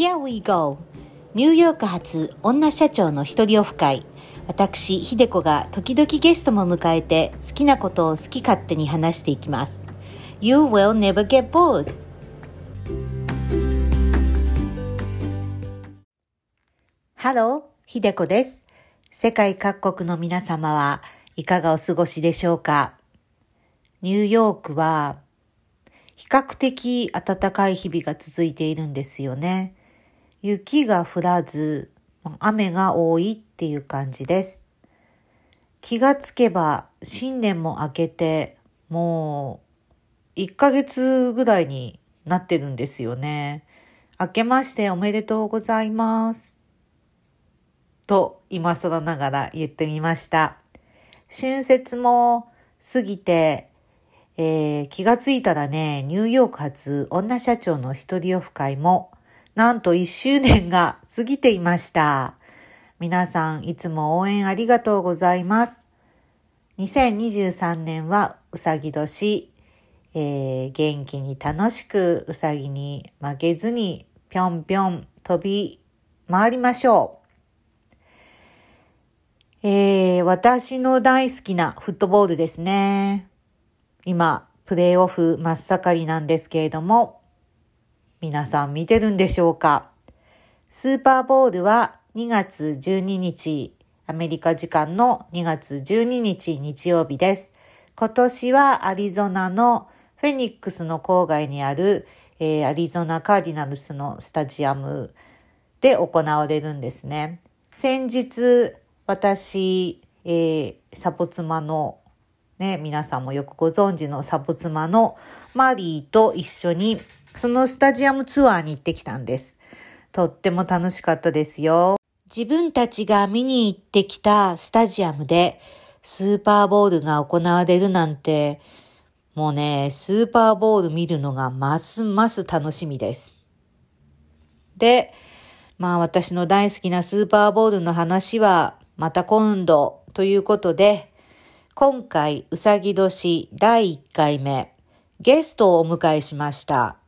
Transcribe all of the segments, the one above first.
Here we go! ニューヨーク発女社長の一人オフ会。私、ひでこが時々ゲストも迎えて好きなことを好き勝手に話していきます。You will never get bored! ハロー、ひでこです。世界各国の皆様はいかがお過ごしでしょうか？ニューヨークは比較的暖かい日々が続いているんですよね。雪が降らず、雨が多いっていう感じです。気がつけば新年も明けて、もう1ヶ月ぐらいになってるんですよね。明けましておめでとうございます。と今更ながら言ってみました。春節も過ぎてえー、気がついたらね、ニューヨーク発女社長の一人オフ会も、なんと1周年が過ぎていました。皆さんいつも応援ありがとうございます。2023年はうさぎ年、えー、元気に楽しくうさぎに負けずにぴょんぴょん飛び回りましょう。えー、私の大好きなフットボールですね。今、プレイオフ真っ盛りなんですけれども、皆さん見てるんでしょうか？スーパーボールは2月12日、アメリカ時間の2月12日日曜日です。今年はアリゾナのフェニックスの郊外にある、えー、アリゾナカーディナルスのスタジアムで行われるんですね。先日、私、えー、サポ妻のね、皆さんもよくご存知のサブ妻のマリーと一緒にそのスタジアムツアーに行ってきたんです。とっても楽しかったですよ。自分たちが見に行ってきたスタジアムでスーパーボールが行われるなんて、もうね、スーパーボール見るのがますます楽しみです。で、まあ私の大好きなスーパーボールの話はまた今度ということで、今回、うさぎ年第1回目、ゲストをお迎えしました。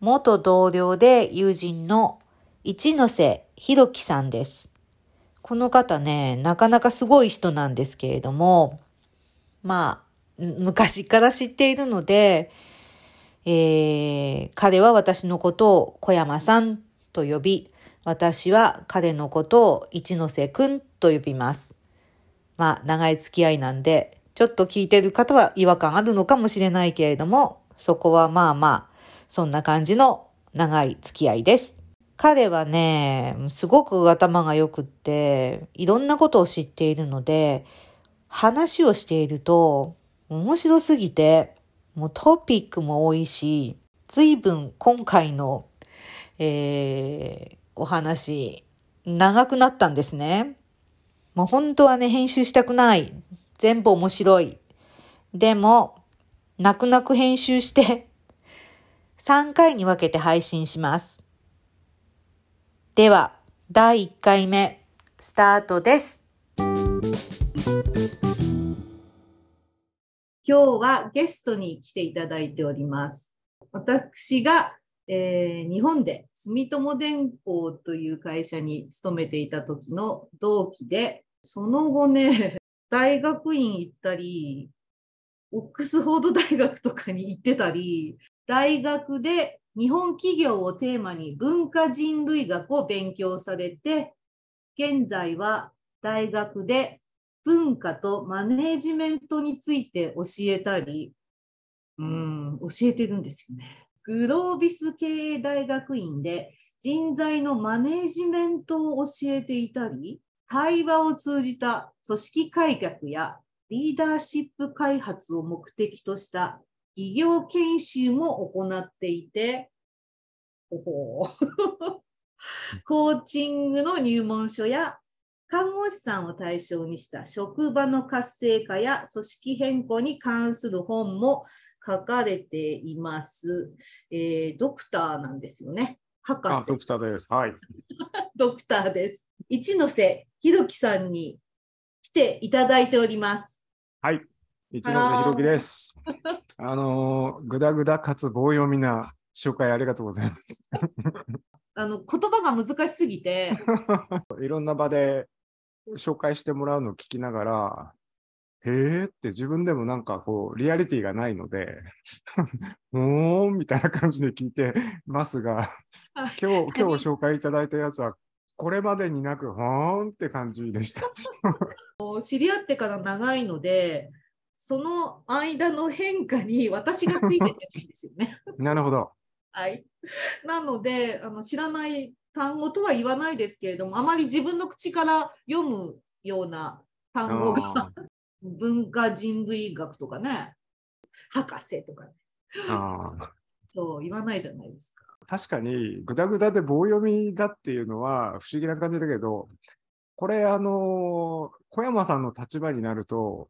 元同僚で友人の一ノ瀬博樹さんです。この方ね、なかなかすごい人なんですけれども、まあ、昔から知っているので、えー、彼は私のことを小山さんと呼び、私は彼のことを一ノ瀬くんと呼びます。まあ、長い付き合いなんで、ちょっと聞いてる方は違和感あるのかもしれないけれども、そこはまあまあ、そんな感じの長い付き合いです。彼はね、すごく頭が良くって、いろんなことを知っているので、話をしていると、面白すぎて、もうトピックも多いし、随分今回の、えー、お話、長くなったんですね。もう本当はね、編集したくない。全部面白い。でも、泣く泣く編集して3回に分けて配信します。では、第1回目、スタートです。今日はゲストに来ていただいております。私が、えー、日本で住友電工という会社に勤めていた時の同期で、その後ね、大学院行ったり、オックスフォード大学とかに行ってたり、大学で日本企業をテーマに文化人類学を勉強されて、現在は大学で文化とマネジメントについて教えたり、うん、教えてるんですよね。グロービス経営大学院で人材のマネジメントを教えていたり、対話を通じた組織改革やリーダーシップ開発を目的とした企業研修も行っていて、コーチングの入門書や看護師さんを対象にした職場の活性化や組織変更に関する本も書かれています。えー、ドクターなんですよね。博士。ドクターです。はい。ドクターです。一ノ瀬ひろきさんに来ていただいております。はい。一ノ瀬ひろきです。あの、ぐだぐだかつ棒読みな紹介ありがとうございます。あの言葉が難しすぎて、いろんな場で紹介してもらうのを聞きながら、へえって自分でもなんかこう、リアリティがないので、おーんみたいな感じで聞いてますが、はい今日、今日紹介いただいたやつは、これまでになく、ほーんって感じでした。知り合ってから長いので、その間の変化に私がついてってないんですよね。なるほど。はい、なのであの知らない単語とは言わないですけれどもあまり自分の口から読むような単語があ文化人類学とかね博士とか、ね、そう言わないじゃないですか。確かに、ぐだぐだで棒読みだっていうのは不思議な感じだけど、これ、あのー小山さんの立場になると、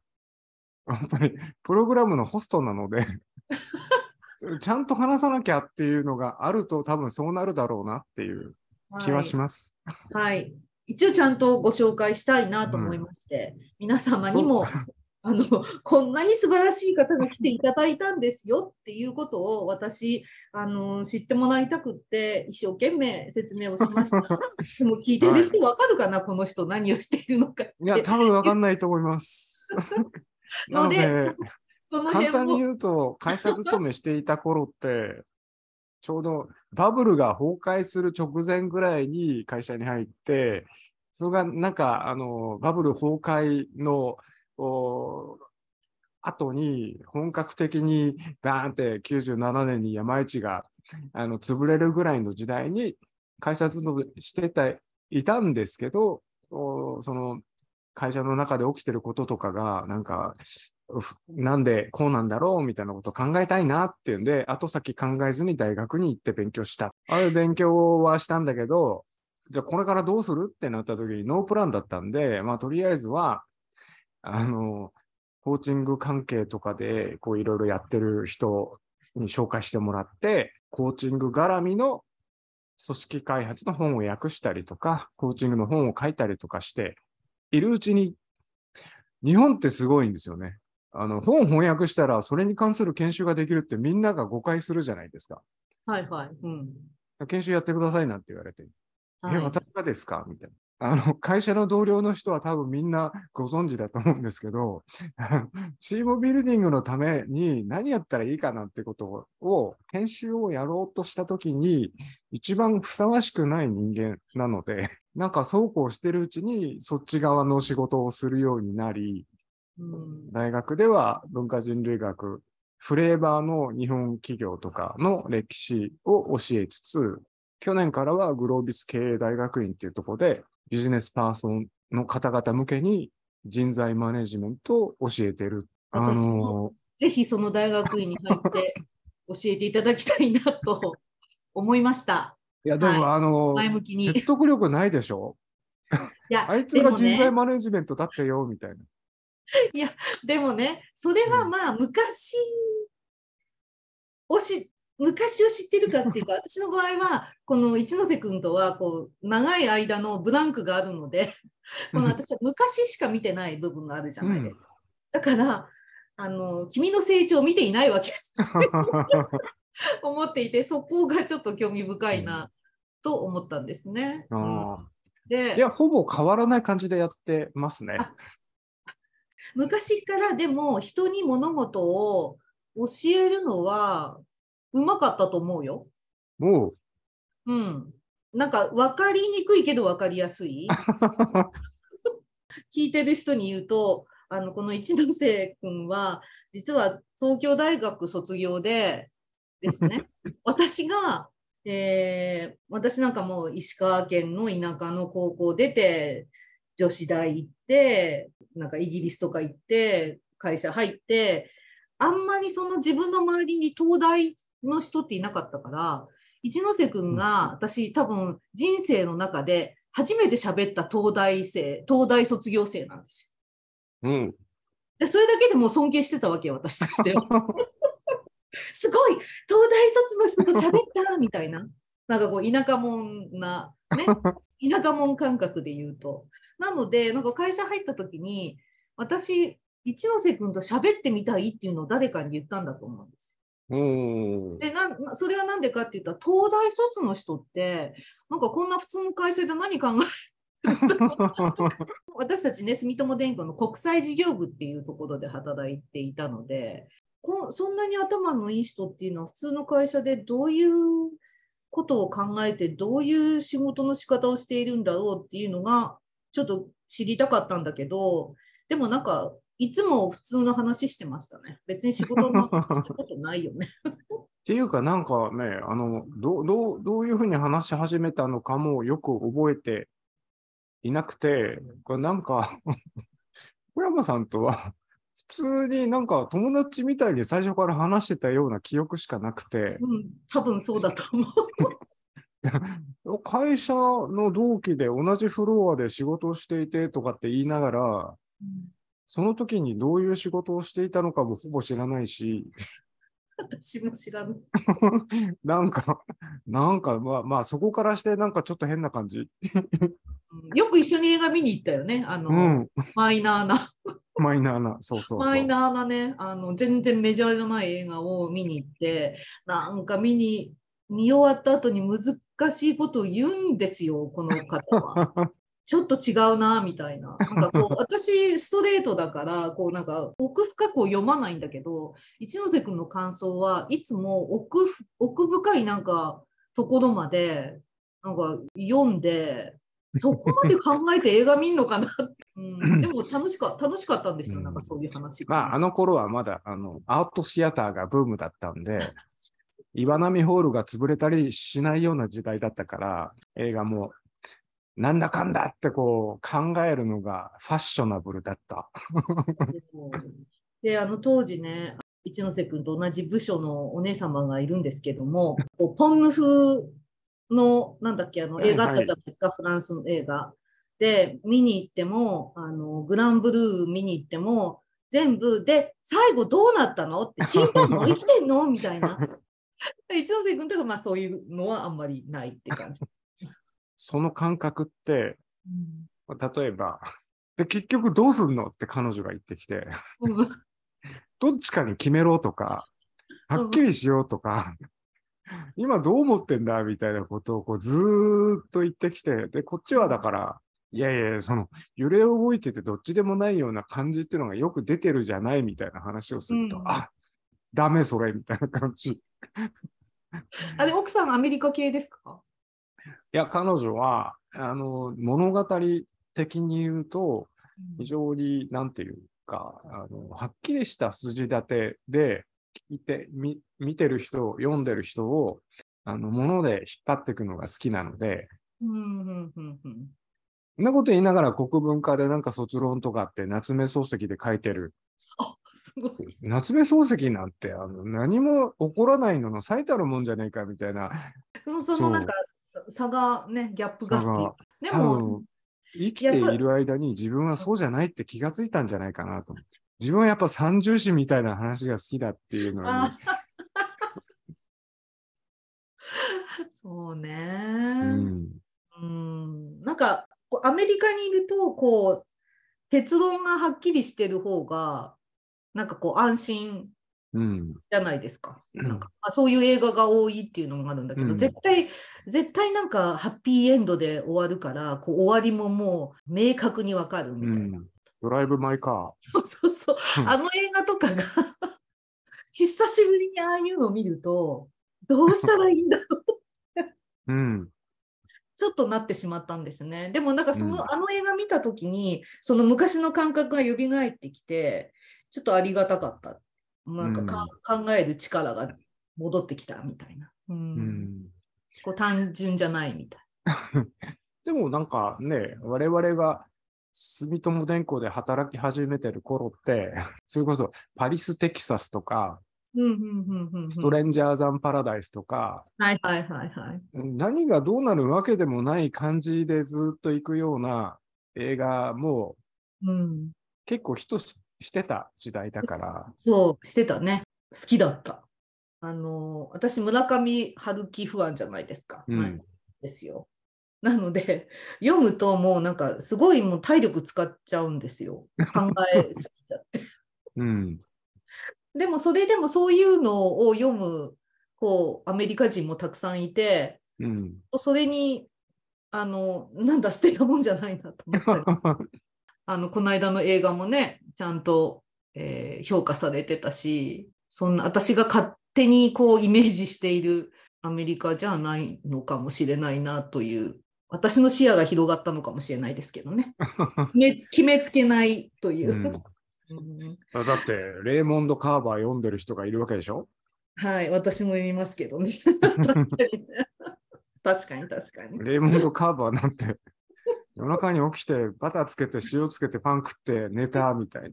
やっぱりプログラムのホストなので、ちゃんと話さなきゃっていうのがあると、多分そうなるだろうなっていう気はします。はい、はい、一応ちゃんとご紹介したいなと思いまして、うん、皆様にも あのこんなに素晴らしい方が来ていただいたんですよっていうことを私あの知ってもらいたくって一生懸命説明をしました。でも聞いてる人わかるかな、この人何をしているのか。いや、多分わかんないと思います。なので、その簡単に言うと、会社勤めしていた頃って、ちょうどバブルが崩壊する直前ぐらいに会社に入って、それがなんか、あの、バブル崩壊の、お後に本格的にバーンって97年に山市があの潰れるぐらいの時代に会社勤めしてたいたんですけど、おその会社の中で起きてることとかが、なんか、なんでこうなんだろうみたいなことを考えたいなっていうんで、後先考えずに大学に行って勉強した。ああ勉強はしたんだけど、じゃあこれからどうするってなった時にノープランだったんで、まあとりあえずは、あの、コーチング関係とかで、こういろいろやってる人に紹介してもらって、コーチング絡みの組織開発の本を訳したりとか、コーチングの本を書いたりとかしているうちに、日本ってすごいんですよね。あの、本翻訳したらそれに関する研修ができるってみんなが誤解するじゃないですか。はいはい。うん。研修やってくださいなんて言われて、はいえ、私がですか？みたいな。あの、会社の同僚の人は多分みんなご存知だと思うんですけど、チームビルディングのために何やったらいいかなってことを、研修をやろうとしたときに、一番ふさわしくない人間なので、なんかそうこうしてるうちに、そっち側の仕事をするようになり、うん。大学では文化人類学、フレーバーの日本企業とかの歴史を教えつつ、去年からはグロービス経営大学院っていうところでビジネスパーソンの方々向けに人材マネジメントを教えてる。あの、ぜひその大学院に入って 教えていただきたいなと思いました。いやでも、はあの、前向きに。い説得力ないでしょ？や あいつが人材マネジメントだってよ、みたいな。でもね、それはまあ昔をし、昔を知ってるかっていうか、私の場合は、この一ノ瀬君とはこう長い間のブランクがあるので、この私は昔しか見てない部分があるじゃないですか。だからあの、君の成長を見ていないわけ思っていて、そこがちょっと興味深いなと思ったんですね。うんあでーいや、ほぼ変わらない感じでやってますね。昔からでも人に物事を教えるのはうまかったと思うよ。もうん。なんか分かりにくいけど分かりやすい。う、聞いてる人に言うと、あのこの一ノ瀬君は実は東京大学卒業でですね、私が、えー私なんかもう石川県の田舎の高校出て、女子大行って、なんかイギリスとか行って、会社入って、あんまりその自分の周りに東大の人っていなかったから、一ノ瀬君が私多分人生の中で初めて喋った東大生、東大卒業生なんですよ。うん。でそれだけでもう尊敬してたわけよ、私としては。すごい東大卒の人と喋ったみたいな。なんかこう田舎者な、ね、田舎者感覚で言うと。なので、なんか会社入った時に、私、一ノ瀬君と喋ってみたいっていうのを誰かに言ったんだと思うんです。おーでななそれはなんでかって言ったら東大卒の人ってなんかこんな普通の会社で何考え 私たちね住友電工の国際事業部っていうところで働いていたのでこそんなに頭のいい人っていうのは普通の会社でどういうことを考えてどういう仕事の仕方をしているんだろうっていうのがちょっと知りたかったんだけどでもなんかいつも普通の話してましたね別に仕事の話したことないよね。っていうか、なんかね、あの、どう、どう、どういうふうに話し始めたのかもよく覚えていなくて、これなんか、小山さんとは、普通になんか友達みたいに最初から話してたような記憶しかなくて、うん、多分そうだと思う。会社の同期で同じフロアで仕事をしていてとかって言いながら、その時にどういう仕事をしていたのかもほぼ知らないし、私も知らない。なんか、なんか、まあ、まあ、そこからして、なんかちょっと変な感じ？うんよく一緒に映画見に行ったよね。あの、うん、マイナーな、マイナーな、そうそうそう。マイナーなね、あの、全然メジャーじゃない映画を見に行って、なんか見に、見終わった後に難しいことを言うんですよ、この方は。ちょっと違うな、みたいな。なんかこう、私、ストレートだから、こう、なんか、奥深くを読まないんだけど、一ノ瀬君の感想はいつも奥ふ奥深いなんか、ところまで、なんか、読んで、そこまで考えて映画見んのかなって、うん、でも楽しか楽しかったんですよ、うんなんかそういう話が。まあ、あの頃はまだ、あの、アートシアターがブームだったんで、岩波ホールが潰れたりしないような時代だったから、映画も、なんだかんだってこう考えるのがファッショナブルだった。で、あの当時ね、一ノ瀬君と同じ部署のお姉様がいるんですけども、こうポンヌ風の、なんだっけ、あのはいはい映画あったじゃないですか、フランスの映画。で、見に行っても、あのグランブルー見に行っても、全部で、最後どうなったのって、死んだの生きてんの？みたいな。一ノ瀬君とか、まあそういうのはあんまりないって感じ。その感覚って、うん。例えば、で、結局どうすんのって彼女が言ってきて、うん。どっちかに決めろとか、はっきりしようとか、今どう思ってんだみたいなことをこうずーっと言ってきて、で、こっちはだから、いやいや、その揺れ動いててどっちでもないような感じっていうのがよく出てるじゃないみたいな話をすると、うん。あダメそれみたいな感じ。いあれ、奥さんアメリカ系ですか？や、彼女は、あの、物語的に言うと、非常に、なんていうか、あの、はっきりした筋立てで、聞いて、み見てる人、読んでる人を、あの、もので引っ張っていくのが好きなので、うんうんうんうん。そんなこと言いながら国文化でなんか卒論とかって夏目漱石で書いてる。すごい。夏目漱石なんて、あの、何も起こらないのの最たるもんじゃねえかみたいな。そのなんかさ差がね、ギャップがで多も、分、生きている間に自分はそうじゃないって気がついたんじゃないかなと思って。自分はやっぱ三重詩みたいな話が好きだっていうのにあ、そううね。ん。うん、なんかアメリカにいるとこう結論がはっきりしてる方がなんかこう安心うん。じゃないですか。うんなんかまあ、そういう映画が多いっていうのもあるんだけど、うん絶対絶対なんかハッピーエンドで終わるからこう終わりももう明確にわかるみうたいな。ん。ドライブ・マイ・カそうそううんあの映画とかが 久しぶりにああいうのを見るとどうしたらいいんだろうー。うん。ちょっとなってしまったんですね。でもなんかその、うんあの映画見た時にその昔の感覚が蘇ってきてちょっとありがたかった。なんかか、考える力が戻ってきたみたいな。うんうん。こう単純じゃないみたい。でもなんかね、我々が住友電工で働き始めてる頃って、それこそパリス・テキサスとか、うんうんうんうんうんストレンジャーザン・パラダイスとか、はいはいはいはい。何がどうなるわけでもない感じでずっと行くような映画もうん、結構ヒットししてた時代だから、そうしてたね。好きだった。あの私村上春樹不安じゃないですか。うん前ですよ。なので読むともうなんかすごいもう体力使っちゃうんですよ。考えすぎちゃって。うん。でもそれでもそういうのを読むこうアメリカ人もたくさんいて、うん。それにあのなんだ捨てたもんじゃないなと思ったり あのこの間の映画もねちゃんと、えー評価されてたしそんな私が勝手にこうイメージしているアメリカじゃないのかもしれないなという私の視野が広がったのかもしれないですけどね。決め決めつけないという。う、ん。うん。だって、レーモンド・カーバー読んでる人がいるわけでしょ？はい私も読みますけどね。確かに。確かに。確かに。レーモンド・カーバーなんて、夜中に起きて、バターつけて、塩つけて、パン食って寝たみたいな。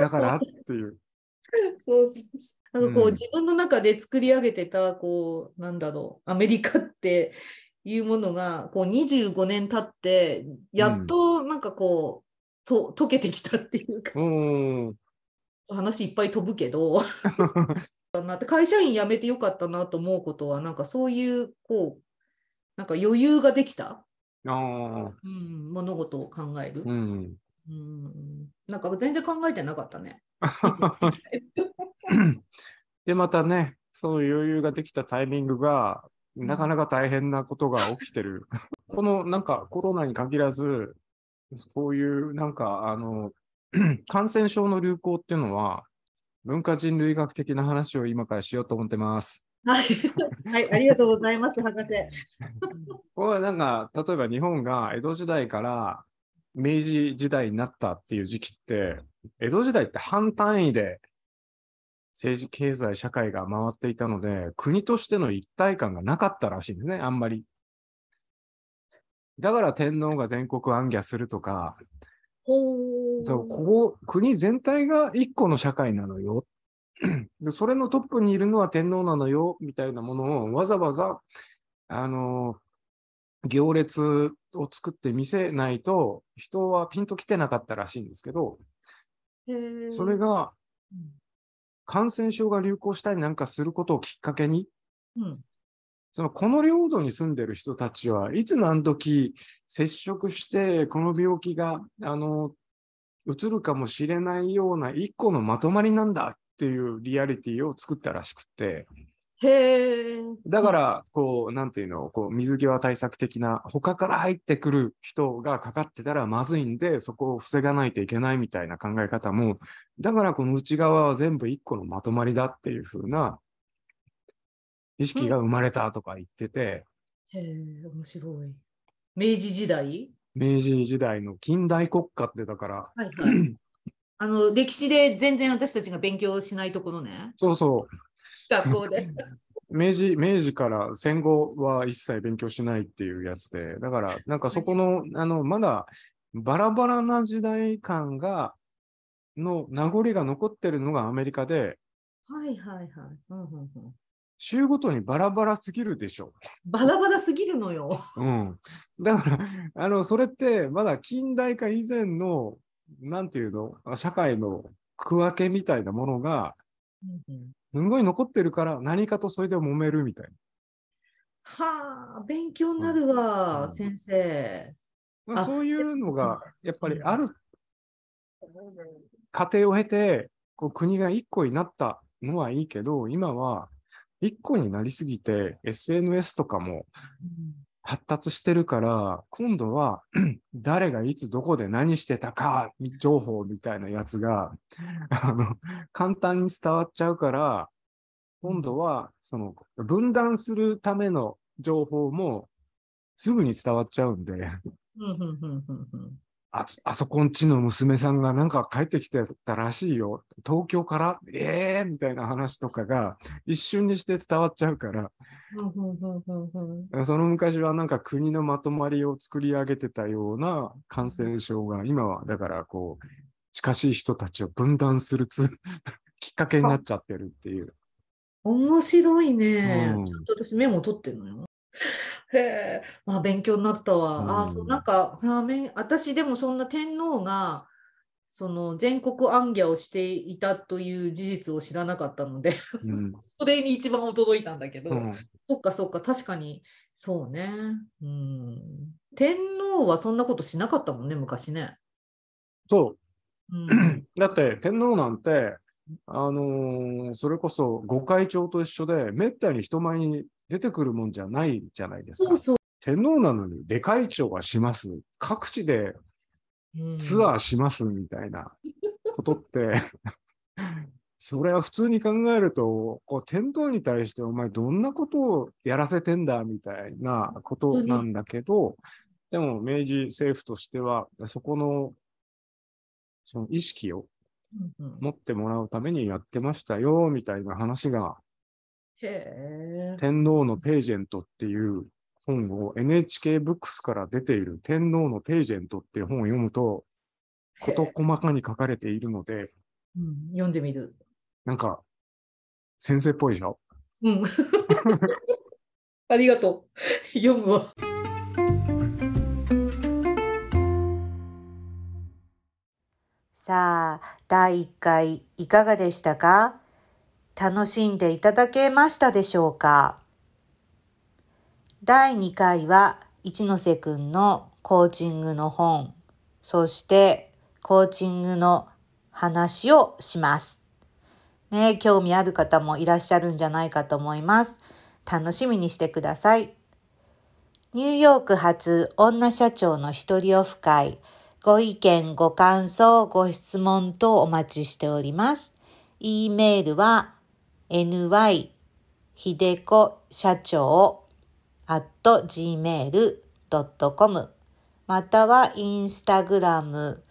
だからっていう。そうそうそう。なんかこう、うん自分の中で作り上げてた、こう、なんだろう、アメリカっていうものが、こう、25年経って、やっとなんかこう、と溶けてきたっていうか、おー話いっぱい飛ぶけど、なって会社員辞めてよかったなと思うことは、なんかそういう、こう、なんか余裕ができた、あーうん、物事を考える、うん。うん。なんか全然考えてなかったね。で、またね、その余裕ができたタイミングが、なかなか大変なことが起きてる。このなんかコロナに限らず、こういうなんかあの、感染症の流行っていうのは、文化人類学的な話を今からしようと思ってます。はい、はい、ありがとうございます、博士。これはなんか、例えば日本が江戸時代から明治時代になったっていう時期って、江戸時代って半単位で政治、経済、社会が回っていたので、国としての一体感がなかったらしいんですね、あんまり。だから天皇が全国行脚するとか、そうここ、国全体が一個の社会なのよ。で、それのトップにいるのは天皇なのよ、みたいなものをわざわざ、あの、行列を作って見せないと、人はピンと来てなかったらしいんですけど、それがうん感染症が流行したりなんかすることをきっかけに、うん。そのこの領土に住んでる人たちはいつ何時接触してこの病気があの移るかもしれないような一個のまとまりなんだっていうリアリティを作ったらしくて、へえ。だから、こう、なんていうの、こう、水際対策的な、他から入ってくる人がかかってたらまずいんで、そこを防がないといけないみたいな考え方も、だからこの内側は全部一個のまとまりだっていう風な意識が生まれたとか言ってて、へえ、面白い。明治時代？明治時代の近代国家ってだから、はいはい。あの、歴史で全然私たちが勉強しないところね。そうそう、学校で。明治、明治から戦後は一切勉強しないっていうやつで、だから、なんかそこの、あの、まだバラバラな時代感が、の名残が残ってるのがアメリカで、はいはいはい。うんうんうん州ごとにバラバラすぎるでしょ。バラバラすぎるのよ。うん。だから、あの、それってまだ近代化以前の、なんていうの、社会の区分けみたいなものが、すんごい残ってるから、何かとそれで揉めるみたいな。はあ、勉強になるわ、うん。先生。まあ、あそういうのが、やっぱりうん。ある過程を経て、こう国が一個になったのはいいけど、今は一個になりすぎて、SNS とかも発達してるから、今度は 誰がいつどこで何してたか情報みたいなやつが、あの、簡単に伝わっちゃうから、今度は、その、分断するための情報もすぐに伝わっちゃうんで、あつあそこんちの娘さんがなんか帰ってきてたらしいよ。東京から？ええー、みたいな話とかが一瞬にして伝わっちゃうから、その昔はなんか国のまとまりを作り上げてたような感染症が今はだからこう近しい人たちを分断するつ きっかけになっちゃってるっていう。面白いね。うんちょっと私メモ取ってるのよ。へえ、まあ勉強になったわ。ああ、そうう、んなんか、あめ私でもそんな天皇が、その全国行脚をしていたという事実を知らなかったので、うん それに一番驚いたんだけど、うんそっかそっか、確かに、そうね。うん。天皇はそんなことしなかったもんね、昔ね。そううん。だって天皇なんてあのーそれこそ御開帳と一緒で、めったに人前に出てくるもんじゃないじゃないですか。そう。天皇なのに出会長はします。各地でツアーしますみたいなことって、それは普通に考えると、こう天皇に対してお前どんなことをやらせてんだみたいなことなんだけど、でも明治政府としては、そこの、その意識を持ってもらうためにやってましたよ、みたいな話が。天皇のページェントっていう本を NHK ブックスから出ている天皇のページェントっていう本を読むと、事細かに書かれているので、うん、読んでみる。なんか、先生っぽいでしょ？うん。ありがとう。読むわ。さあ、第1回いかがでしたか？楽しんでいただけましたでしょうか？第2回は一ノ瀬くんのコーチングの本、そしてコーチングの話をします。ね、興味ある方もいらっしゃるんじゃないかと思います。楽しみにしてください。ニューヨーク発女社長の一人オフ会、ご意見、ご感想、ご質問とお待ちしております。e メールは ny ひでこ社長 at gmail.com またはインスタグラム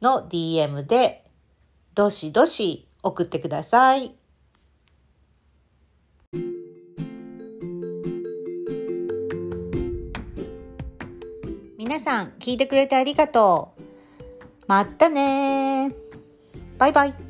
の DM でどしどし送ってください。皆さん聞いてくれてありがとう。またねバイバイ。